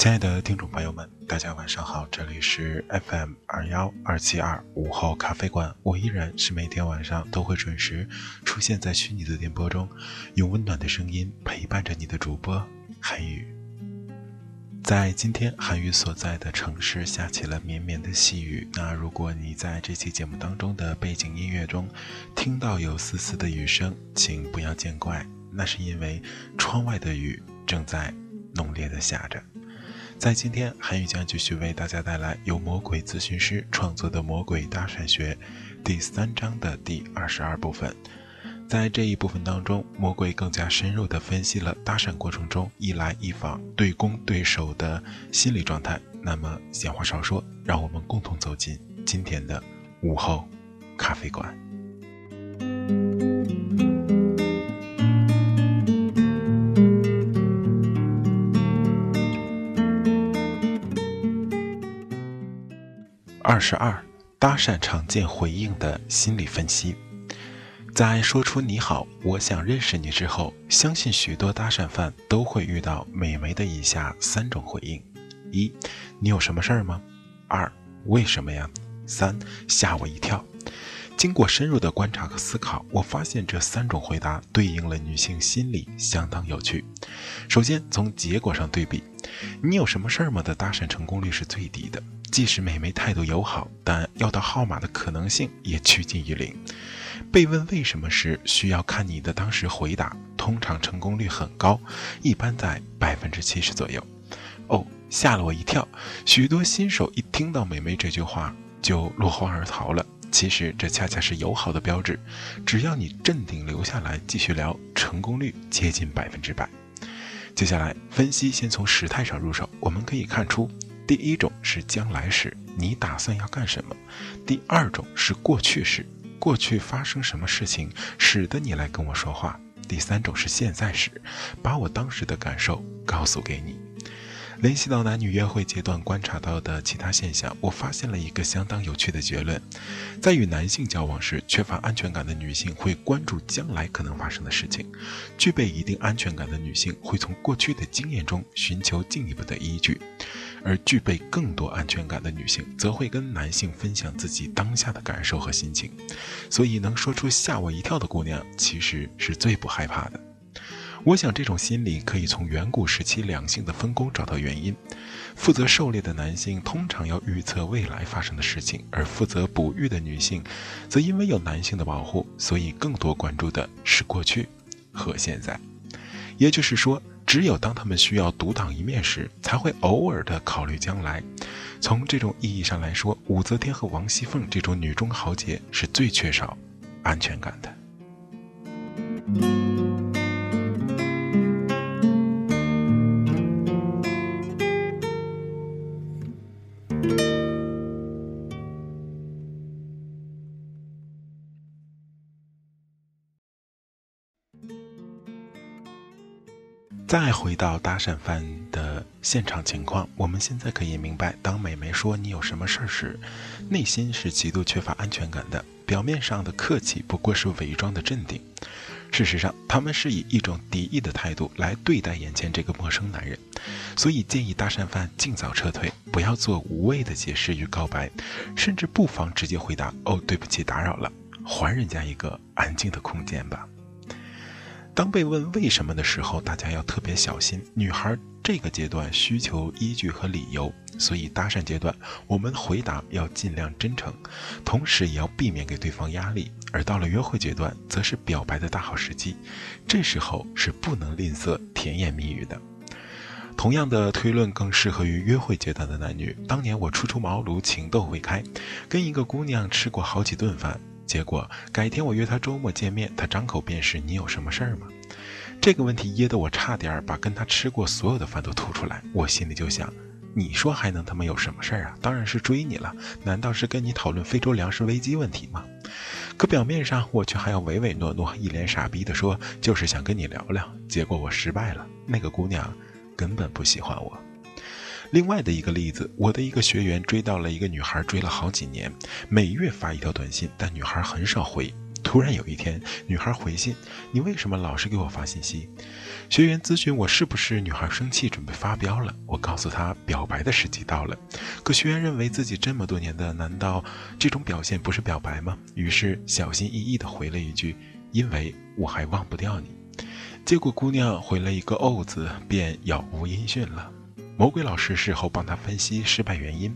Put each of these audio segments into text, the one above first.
亲爱的听众朋友们，大家晚上好，这里是 FM 二幺二七二午后咖啡馆，我依然是每天晚上都会准时出现在虚拟的电波中，用温暖的声音陪伴着你的主播韩宇。在今天韩宇所在的城市下起了绵绵的细雨，那如果你在这期节目当中的背景音乐中听到有丝丝的雨声，请不要见怪，那是因为窗外的雨正在浓烈的下着。在今天，韩语将继续为大家带来由魔鬼咨询师创作的《魔鬼搭讪学》第三章的第二十二部分。在这一部分当中，魔鬼更加深入地分析了搭讪过程中一来一往、对攻对手的心理状态。那么，闲话少说，让我们共同走进今天的午后咖啡馆。二十二，搭讪常见回应的心理分析。在说出“你好，我想认识你”之后，相信许多搭讪犯都会遇到美眉的以下三种回应：一，你有什么事儿吗？二，为什么呀？三，吓我一跳。经过深入的观察和思考，我发现这三种回答对应了女性心理，相当有趣。首先从结果上对比，“你有什么事儿吗”的搭讪成功率是最低的。即使美眉态度友好，但要到号码的可能性也趋近于零。被问为什么时，需要看你的当时回答，通常成功率很高，一般在百分之七十左右。哦，吓了我一跳！许多新手一听到美眉这句话就落荒而逃了。其实这恰恰是友好的标志，只要你镇定留下来继续聊，成功率接近百分之百。接下来分析，先从时态上入手，我们可以看出。第一种是将来时，你打算要干什么？第二种是过去时，过去发生什么事情使得你来跟我说话？第三种是现在时，把我当时的感受告诉给你。联系到男女约会阶段观察到的其他现象，我发现了一个相当有趣的结论：在与男性交往时，缺乏安全感的女性会关注将来可能发生的事情；具备一定安全感的女性会从过去的经验中寻求进一步的依据。而具备更多安全感的女性，则会跟男性分享自己当下的感受和心情，所以能说出吓我一跳的姑娘，其实是最不害怕的。我想这种心理可以从远古时期两性的分工找到原因。负责狩猎的男性通常要预测未来发生的事情，而负责哺育的女性，则因为有男性的保护，所以更多关注的是过去和现在。也就是说。只有当他们需要独当一面时，才会偶尔的考虑将来。从这种意义上来说，武则天和王熙凤这种女中豪杰是最缺少安全感的。再回到搭讪犯的现场情况，我们现在可以明白，当美眉说你有什么事儿时，内心是极度缺乏安全感的。表面上的客气不过是伪装的镇定，事实上，他们是以一种敌意的态度来对待眼前这个陌生男人。所以建议搭讪犯尽早撤退，不要做无谓的解释与告白，甚至不妨直接回答：“哦，对不起，打扰了。”还人家一个安静的空间吧。当被问为什么的时候，大家要特别小心。女孩这个阶段需求依据和理由，所以搭讪阶段我们回答要尽量真诚，同时也要避免给对方压力。而到了约会阶段，则是表白的大好时机，这时候是不能吝啬甜言蜜语的。同样的推论更适合于约会阶段的男女。当年我初出茅庐，情窦未开，跟一个姑娘吃过好几顿饭。结果改天我约他周末见面，他张口便是“你有什么事儿吗？”这个问题噎得我差点把跟他吃过所有的饭都吐出来。我心里就想：“你说还能他妈有什么事儿啊？当然是追你了。难道是跟你讨论非洲粮食危机问题吗？”可表面上我却还要唯唯诺诺，一脸傻逼的说：“就是想跟你聊聊。”结果我失败了，那个姑娘根本不喜欢我。另外的一个例子，我的一个学员追到了一个女孩，追了好几年，每月发一条短信，但女孩很少回。突然有一天，女孩回信：“你为什么老是给我发信息？”学员咨询我是不是女孩生气，准备发飙了。我告诉他表白的时机到了。可学员认为自己这么多年的，难道这种表现不是表白吗？于是小心翼翼地回了一句：“因为我还忘不掉你。”结果姑娘回了一个“哦”字，便杳无音讯了。魔鬼老师事后帮他分析失败原因，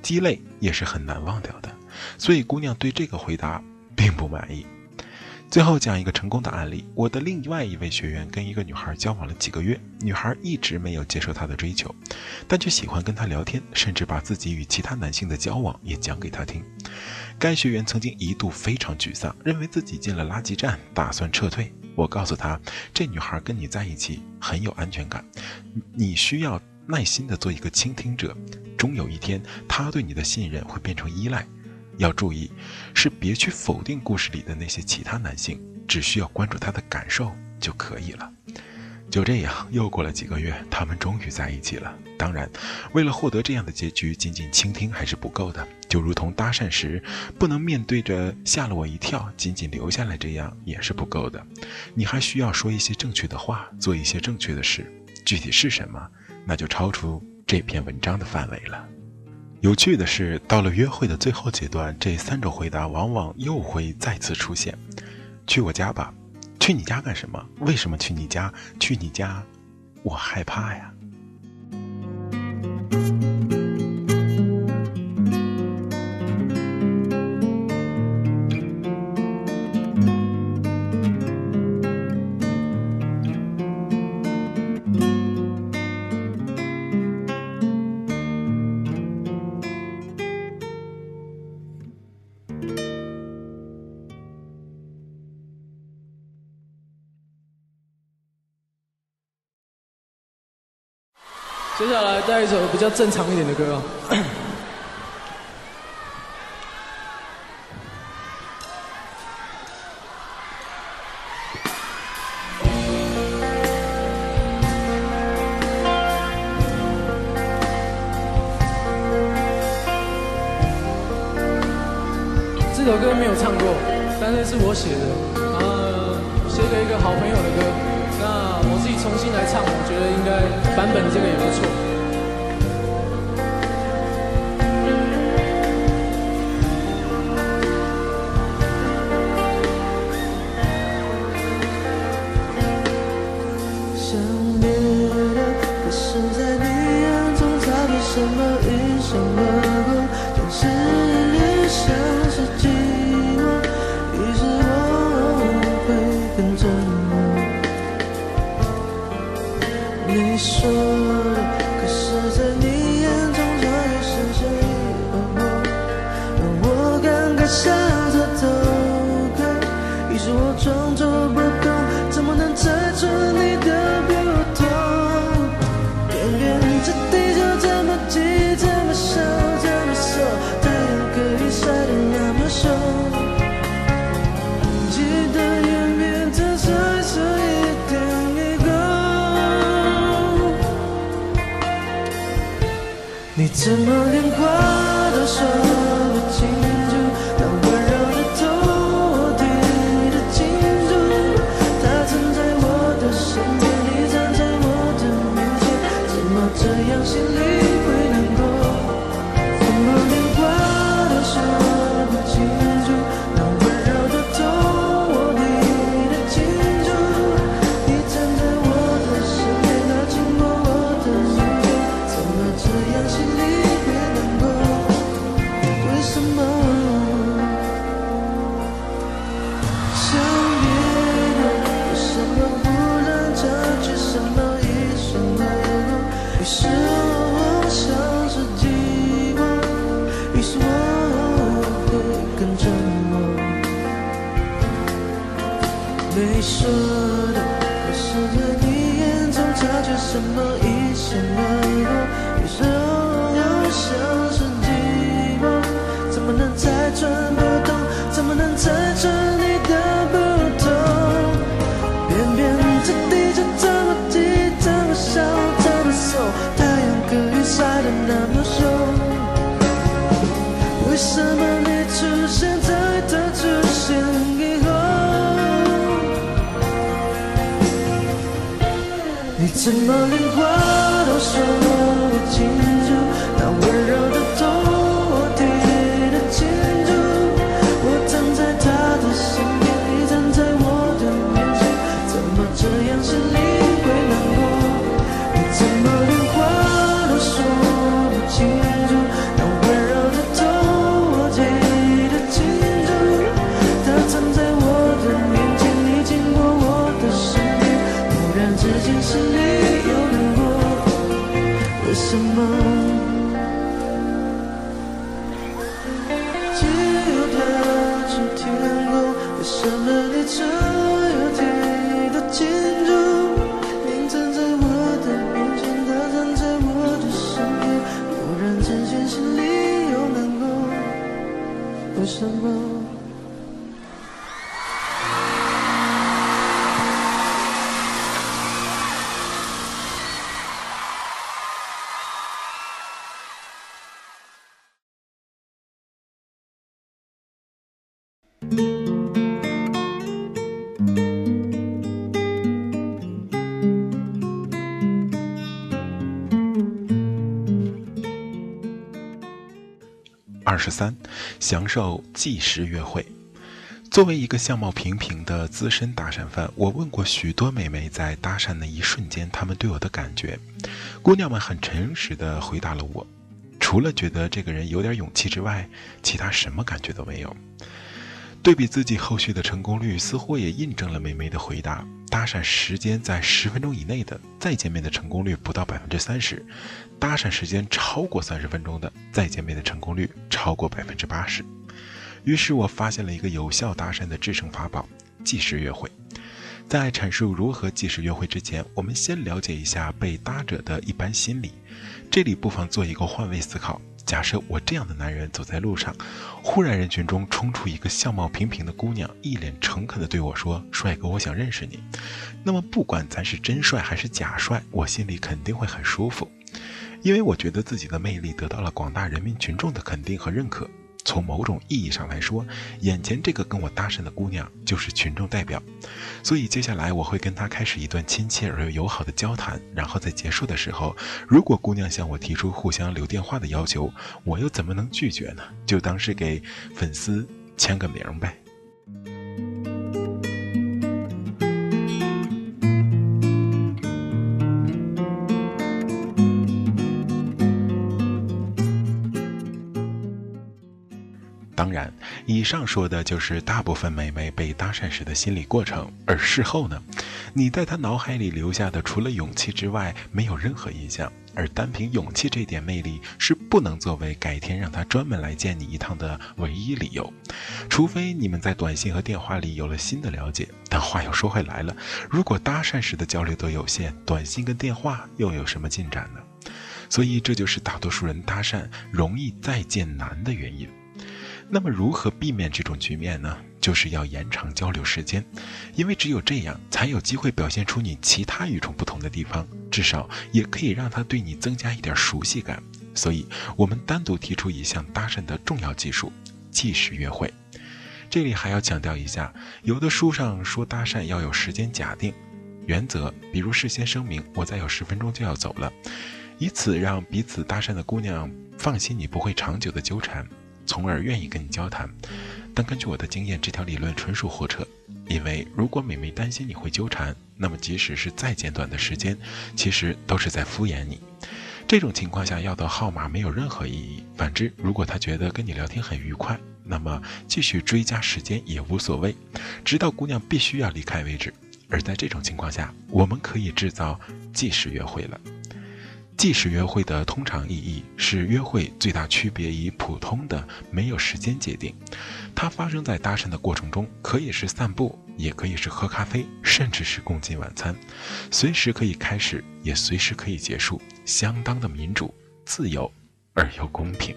鸡肋也是很难忘掉的，所以姑娘对这个回答并不满意。最后讲一个成功的案例：我的另外一位学员跟一个女孩交往了几个月，女孩一直没有接受他的追求，但却喜欢跟他聊天，甚至把自己与其他男性的交往也讲给他听。该学员曾经一度非常沮丧，认为自己进了垃圾站，打算撤退。我告诉他，这女孩跟你在一起很有安全感，你需要。耐心的做一个倾听者，终有一天，他对你的信任会变成依赖。要注意，是别去否定故事里的那些其他男性，只需要关注他的感受就可以了。就这样，又过了几个月，他们终于在一起了。当然，为了获得这样的结局，仅仅倾听还是不够的。就如同搭讪时，不能面对着吓了我一跳，仅仅留下来这样也是不够的。你还需要说一些正确的话，做一些正确的事。具体是什么？那就超出这篇文章的范围了。有趣的是，到了约会的最后阶段，这三种回答往往又会再次出现：“去我家吧，去你家干什么？为什么去你家？去你家，我害怕呀。”接下来带一首比较正常一点的歌啊。这首歌没有唱过，但是是我写的，想别的，可是在你眼中，他底什么与什么？怎么连话都说不清为什么你出现在他出现以后？你怎么连话都说为什么？只有他知天空，为什么你这二十三，享受即时约会。作为一个相貌平平的资深搭讪犯，我问过许多美眉，在搭讪的一瞬间，她们对我的感觉。姑娘们很诚实地回答了我，除了觉得这个人有点勇气之外，其他什么感觉都没有。对比自己后续的成功率，似乎也印证了美眉的回答：搭讪时间在十分钟以内的，再见面的成功率不到百分之三十；搭讪时间超过三十分钟的，再见面的成功率超过百分之八十。于是我发现了一个有效搭讪的制胜法宝——计时约会。在阐述如何计时约会之前，我们先了解一下被搭者的一般心理。这里不妨做一个换位思考：假设我这样的男人走在路上，忽然人群中冲出一个相貌平平的姑娘，一脸诚恳地对我说：“帅哥，我想认识你。”那么不管咱是真帅还是假帅，我心里肯定会很舒服，因为我觉得自己的魅力得到了广大人民群众的肯定和认可。从某种意义上来说，眼前这个跟我搭讪的姑娘就是群众代表，所以接下来我会跟她开始一段亲切而又友好的交谈，然后在结束的时候，如果姑娘向我提出互相留电话的要求，我又怎么能拒绝呢？就当是给粉丝签个名呗。当然，以上说的就是大部分美眉被搭讪时的心理过程，而事后呢，你在她脑海里留下的除了勇气之外，没有任何印象。而单凭勇气这点魅力，是不能作为改天让她专门来见你一趟的唯一理由，除非你们在短信和电话里有了新的了解。但话又说回来了，如果搭讪时的交流都有限，短信跟电话又有什么进展呢？所以这就是大多数人搭讪容易再见难的原因。那么如何避免这种局面呢？就是要延长交流时间，因为只有这样，才有机会表现出你其他与众不同的地方，至少也可以让他对你增加一点熟悉感。所以，我们单独提出一项搭讪的重要技术——即时约会。这里还要强调一下，有的书上说搭讪要有时间假定原则，比如事先声明我再有十分钟就要走了，以此让彼此搭讪的姑娘放心你不会长久的纠缠。从而愿意跟你交谈，但根据我的经验，这条理论纯属胡扯。因为如果美眉担心你会纠缠，那么即使是再简短的时间，其实都是在敷衍你。这种情况下要到号码没有任何意义。反之，如果她觉得跟你聊天很愉快，那么继续追加时间也无所谓，直到姑娘必须要离开为止。而在这种情况下，我们可以制造即时约会了。即时约会的通常意义是约会最大区别于普通的没有时间界定，它发生在搭讪的过程中，可以是散步，也可以是喝咖啡，甚至是共进晚餐，随时可以开始，也随时可以结束，相当的民主、自由而又公平。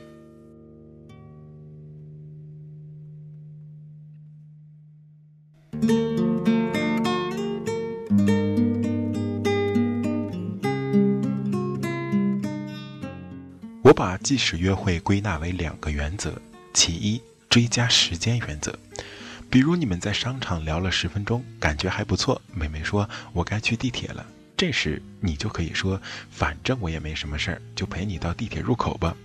我把即时约会归纳为两个原则：其一，追加时间原则。比如你们在商场聊了十分钟，感觉还不错，妹妹说：“我该去地铁了。”这时你就可以说：“反正我也没什么事儿，就陪你到地铁入口吧。”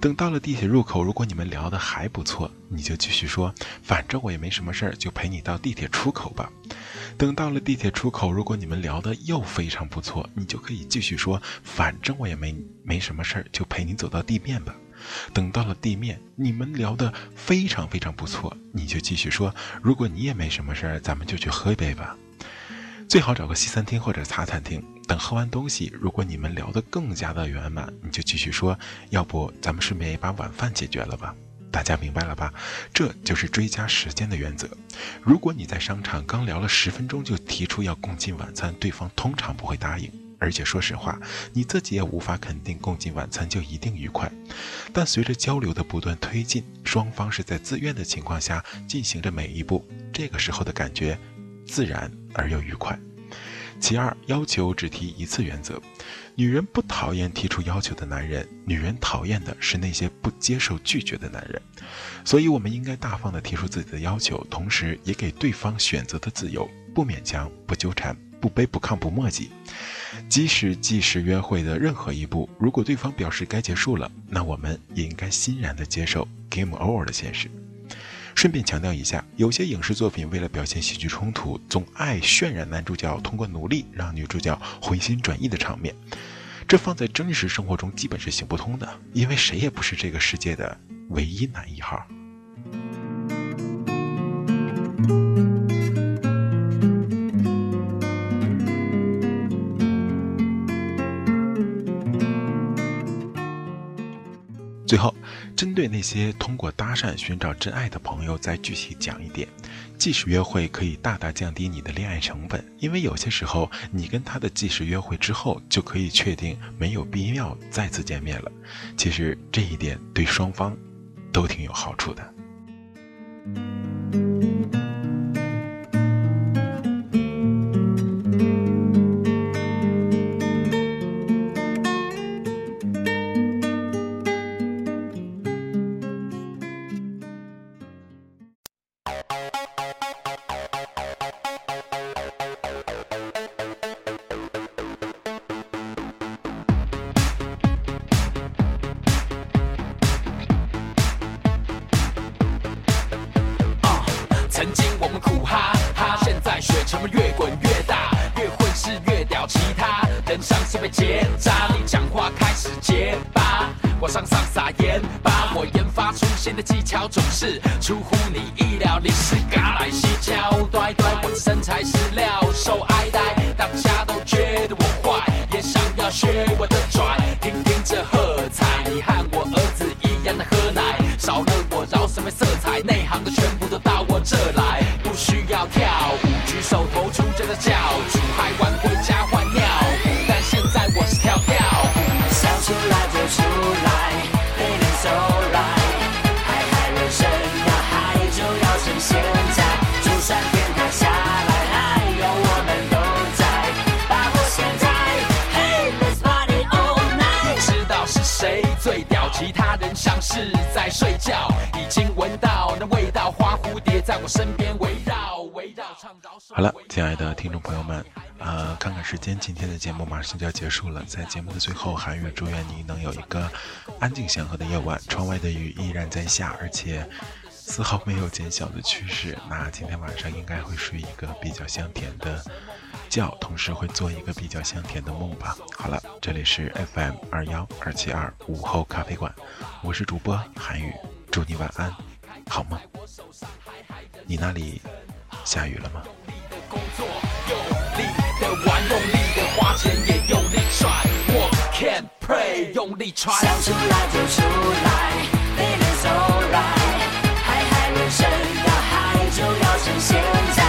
等到了地铁入口，如果你们聊得还不错，你就继续说：“反正我也没什么事儿，就陪你到地铁出口吧。”等到了地铁出口，如果你们聊得又非常不错，你就可以继续说：“反正我也没没什么事儿，就陪你走到地面吧。”等到了地面，你们聊得非常非常不错，你就继续说：“如果你也没什么事儿，咱们就去喝一杯吧。”最好找个西餐厅或者茶餐厅。等喝完东西，如果你们聊得更加的圆满，你就继续说：“要不咱们顺便也把晚饭解决了吧？”大家明白了吧？这就是追加时间的原则。如果你在商场刚聊了十分钟就提出要共进晚餐，对方通常不会答应。而且说实话，你自己也无法肯定共进晚餐就一定愉快。但随着交流的不断推进，双方是在自愿的情况下进行着每一步，这个时候的感觉自然而又愉快。其二，要求只提一次原则。女人不讨厌提出要求的男人，女人讨厌的是那些不接受拒绝的男人。所以，我们应该大方地提出自己的要求，同时也给对方选择的自由，不勉强，不纠缠，不卑不亢，不墨迹。即使即时约会的任何一步，如果对方表示该结束了，那我们也应该欣然地接受 game over 的现实。顺便强调一下，有些影视作品为了表现喜剧冲突，总爱渲染男主角通过努力让女主角回心转意的场面。这放在真实生活中基本是行不通的，因为谁也不是这个世界的唯一男一号。最后，针对那些通过搭讪寻找真爱的朋友，再具体讲一点：即时约会可以大大降低你的恋爱成本，因为有些时候你跟他的即时约会之后，就可以确定没有必要再次见面了。其实这一点对双方都挺有好处的。其他人像是被结扎。你讲话开始结巴，我上上撒盐巴。我研发出新的技巧，总是出乎你意料。你是嘎来西交，呆呆，我的身材是料，受爱戴，大家都觉得我坏，也想要学我的拽。听听这喝彩，你和在睡觉，已经闻到那味道，花蝴蝶在我身边围绕围绕，唱饶舌。好了，亲爱的听众朋友们，呃，看看时间，今天的节目马上就要结束了。在节目的最后，韩语祝愿你能有一个安静祥和的夜晚，窗外的雨依然在下，而且丝毫没有减小的趋势。那今天晚上应该会睡一个比较香甜的觉，同时会做一个比较香甜的梦吧。好了，这里是 FM 二幺二七二午后咖啡馆，我是主播韩宇，祝你晚安，好吗。你那里下雨了吗？想出来就出来，It is alright。人生要，就要趁现在。